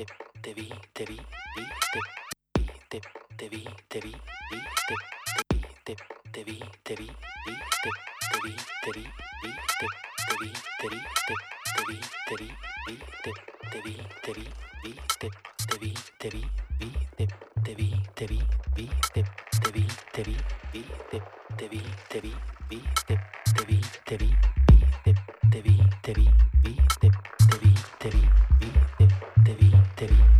te, te vi, te vi, vi, te, te, te vi, te vi, vi, te, te, te vi, te vi, vi, te, te vi, te vi, vi, te, te vi, te vi, te, te vi, te vi, vi, te, te vi, te vi, vi, te, te vi, te vi, vi, te, te vi, te vi, vi, te, te vi, te vi, vi, te, te vi, te vi, vi, te, te vi, te vi, vi, te, te vi, te vi, vi, te, te vi, te vi, vi, te, te vi, te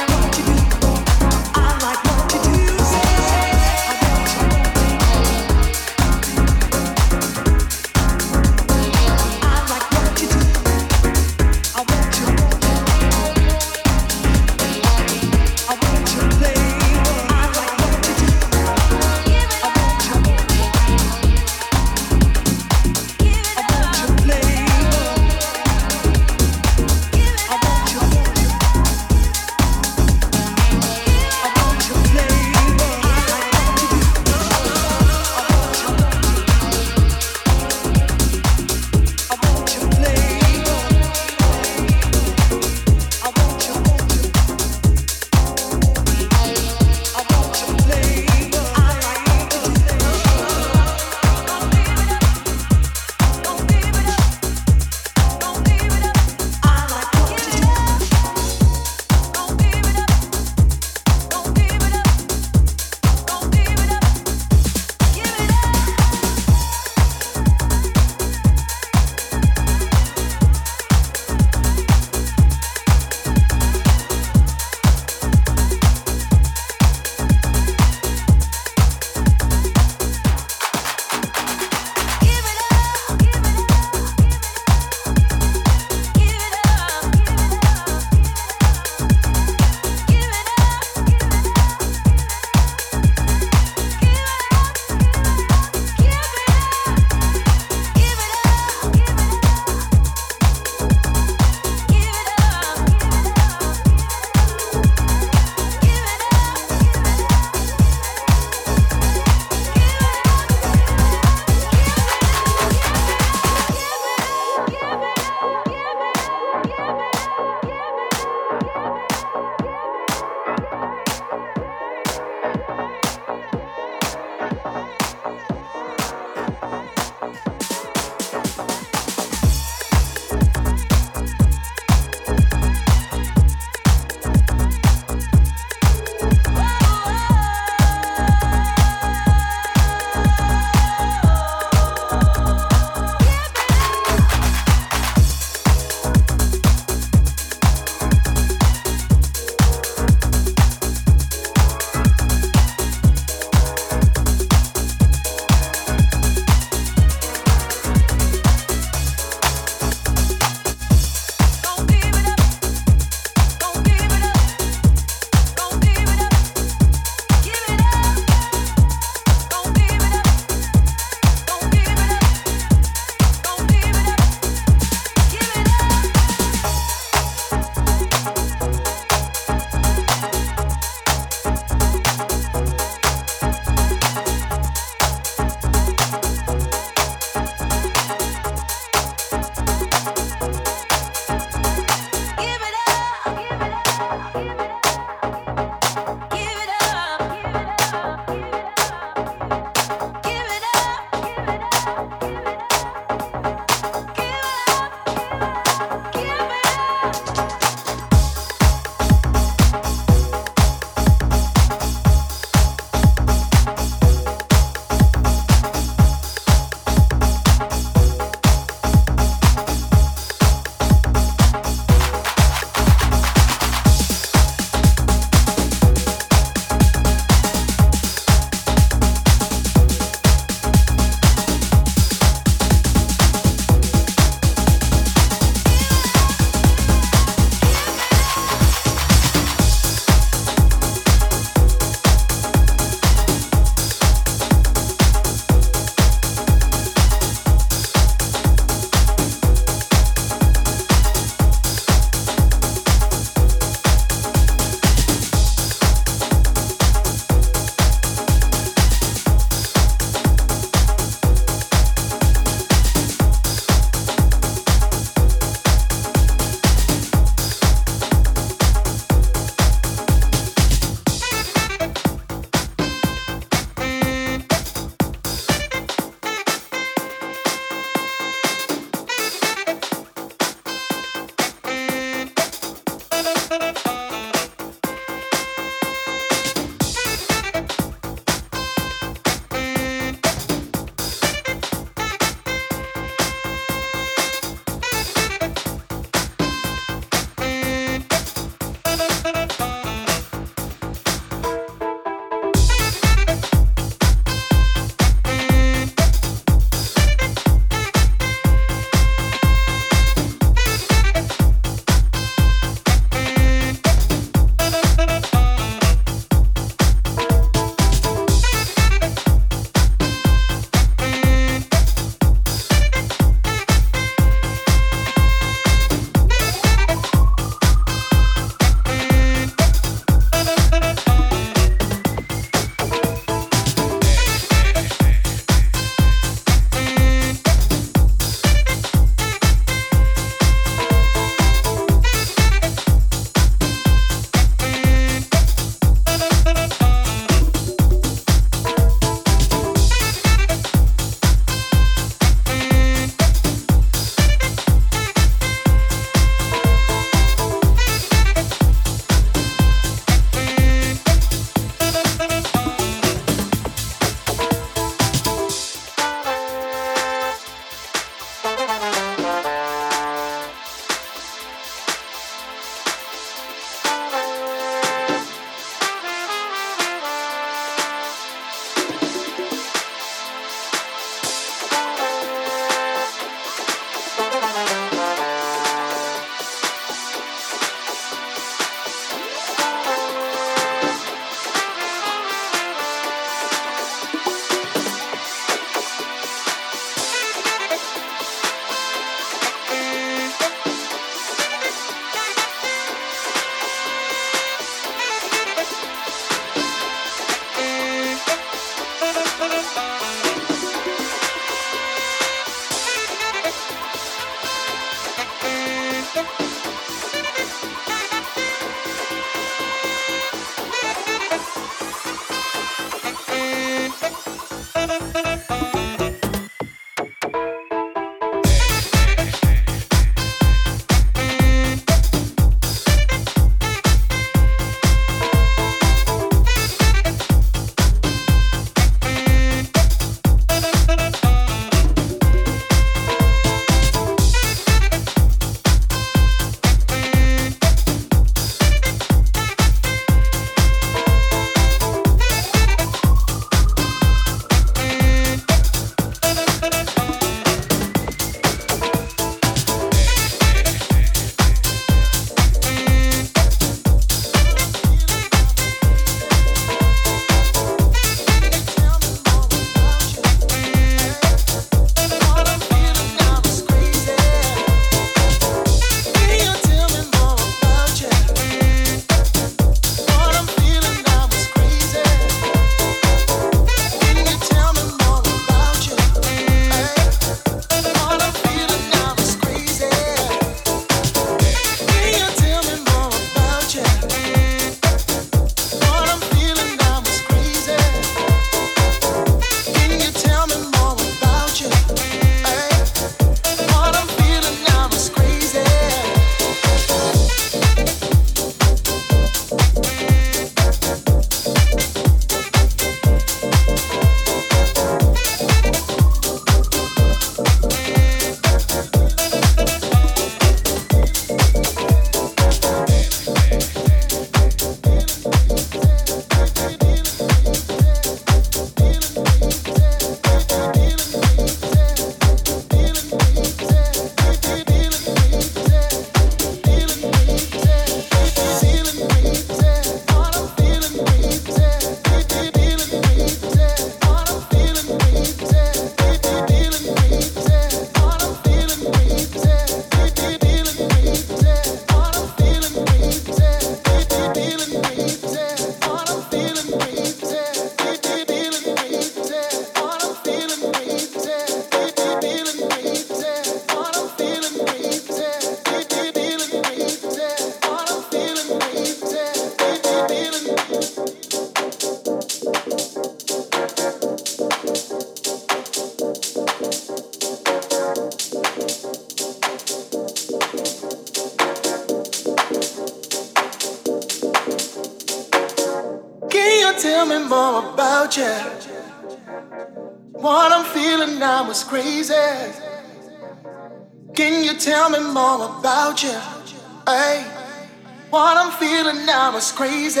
now is crazy.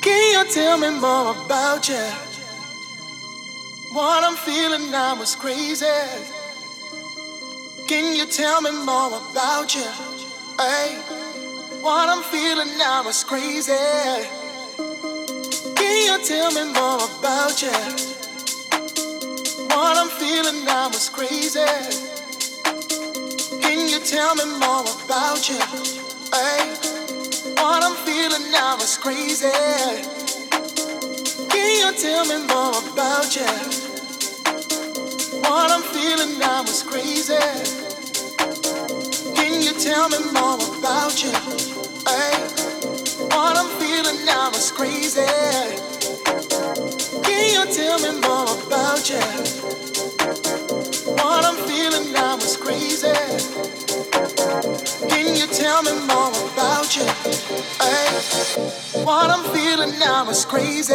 Can you tell me more about you? What I'm feeling now is crazy. Can you tell me more about you? Hey, what I'm feeling now is crazy. Can you tell me more about you? What I'm feeling now is crazy. Can you tell me more about you? Hey, what I'm feeling now is crazy. Can you tell me more about you? What I'm feeling now is crazy. Can you tell me more about you? Hey, what I'm feeling now is crazy. Can you tell me more about you? What I'm feeling now is crazy. Can you tell me more about you? Hey, what I'm feeling now is crazy.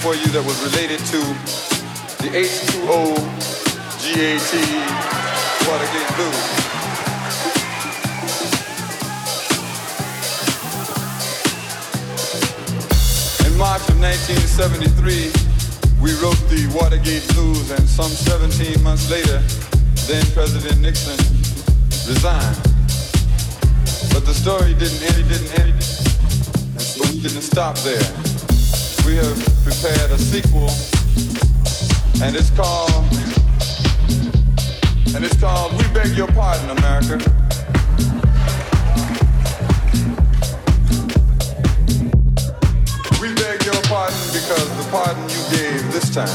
For you that was related to the H2O Gate Watergate Blues. In March of 1973, we wrote the Watergate Blues, and some 17 months later, then President Nixon resigned. But the story didn't end, it didn't end, and so we didn't stop there. We have prepared a sequel, and it's called, and it's called We Beg Your Pardon, America. We beg your pardon because the pardon you gave this time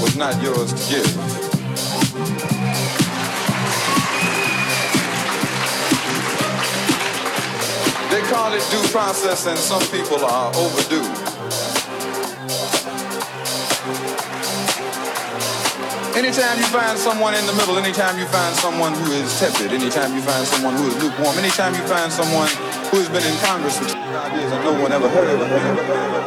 was not yours to give. They call it due process, and some people are overdue. Anytime you find someone in the middle, anytime you find someone who is tepid, anytime you find someone who is lukewarm, anytime you find someone who has been in Congress for 25 years and no one ever heard of.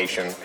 Information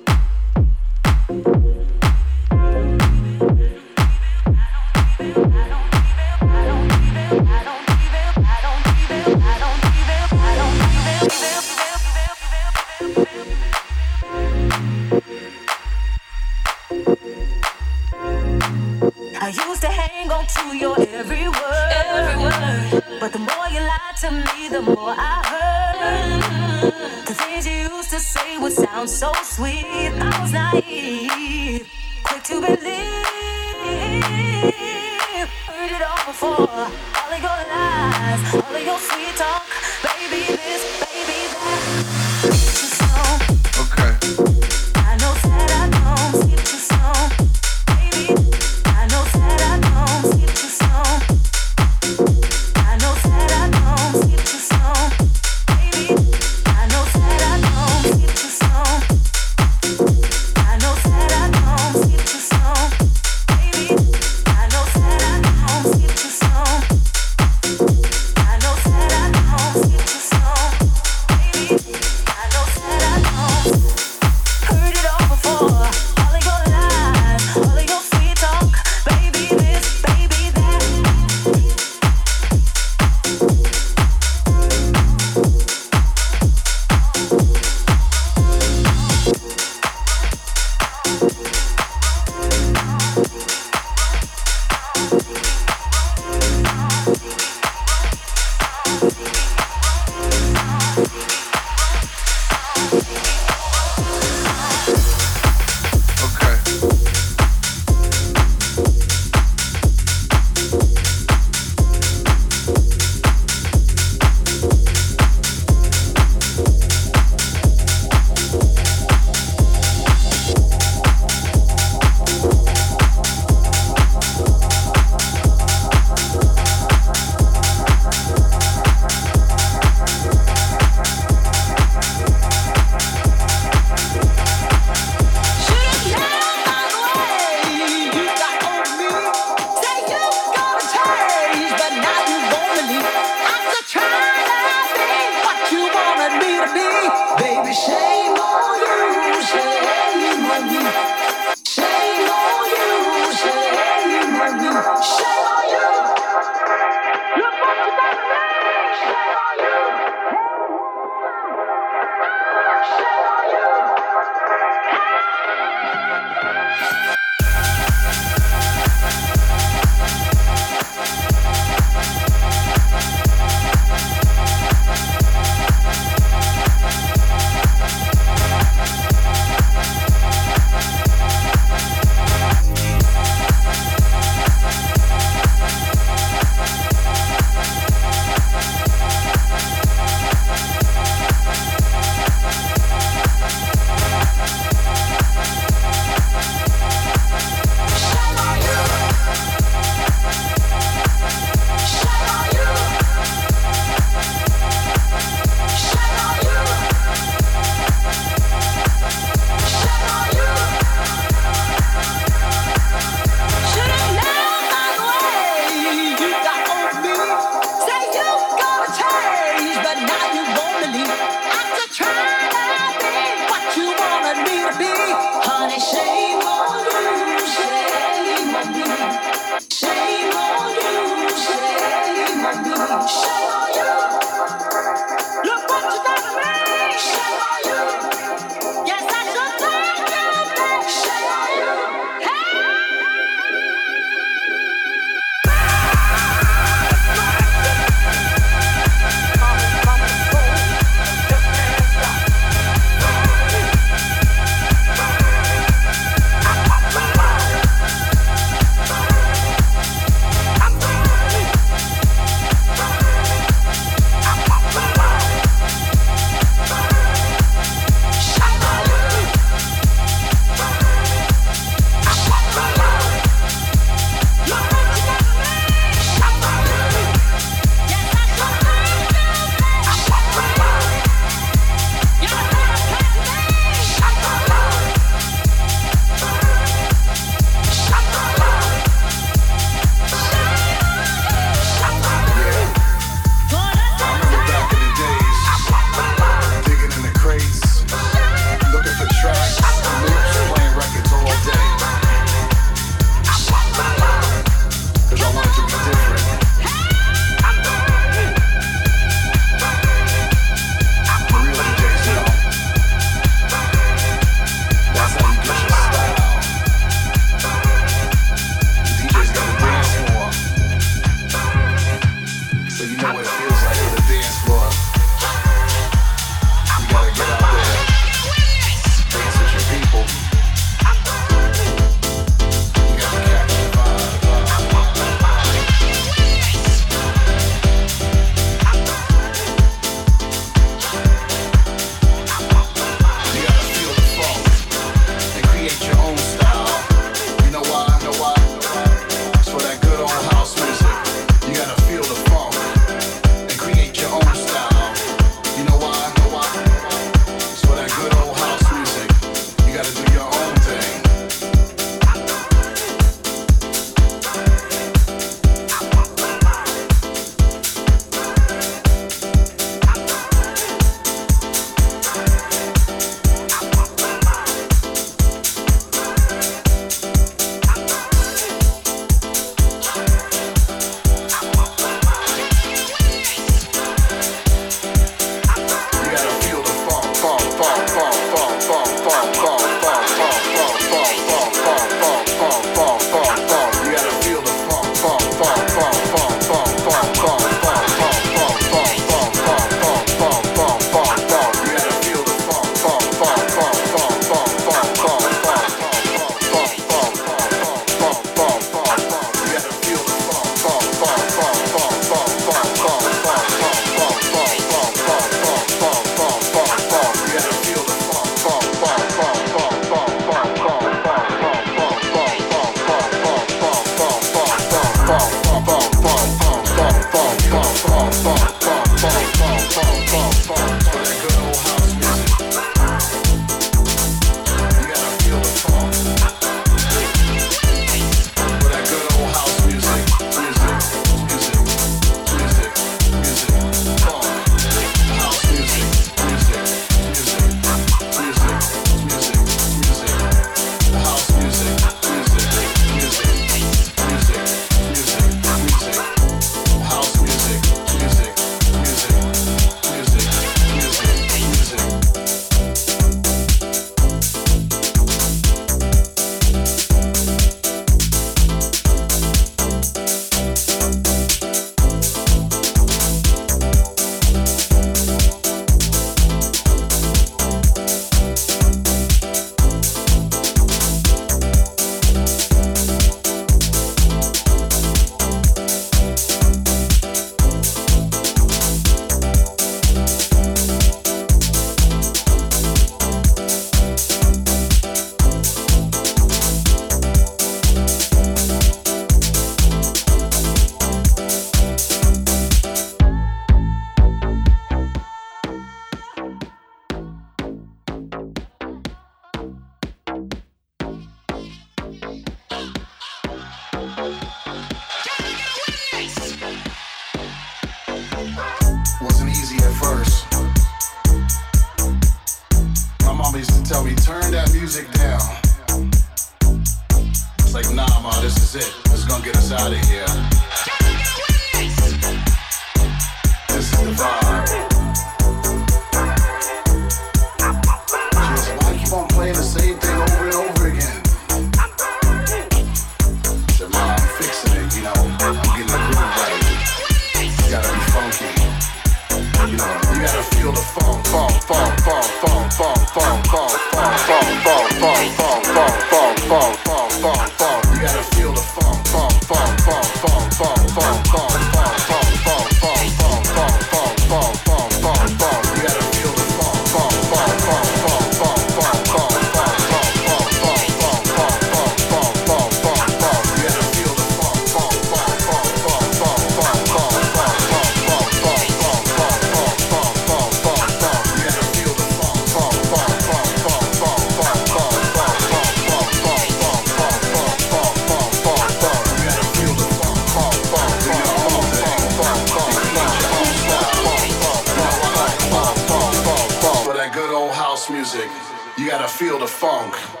feel the funk.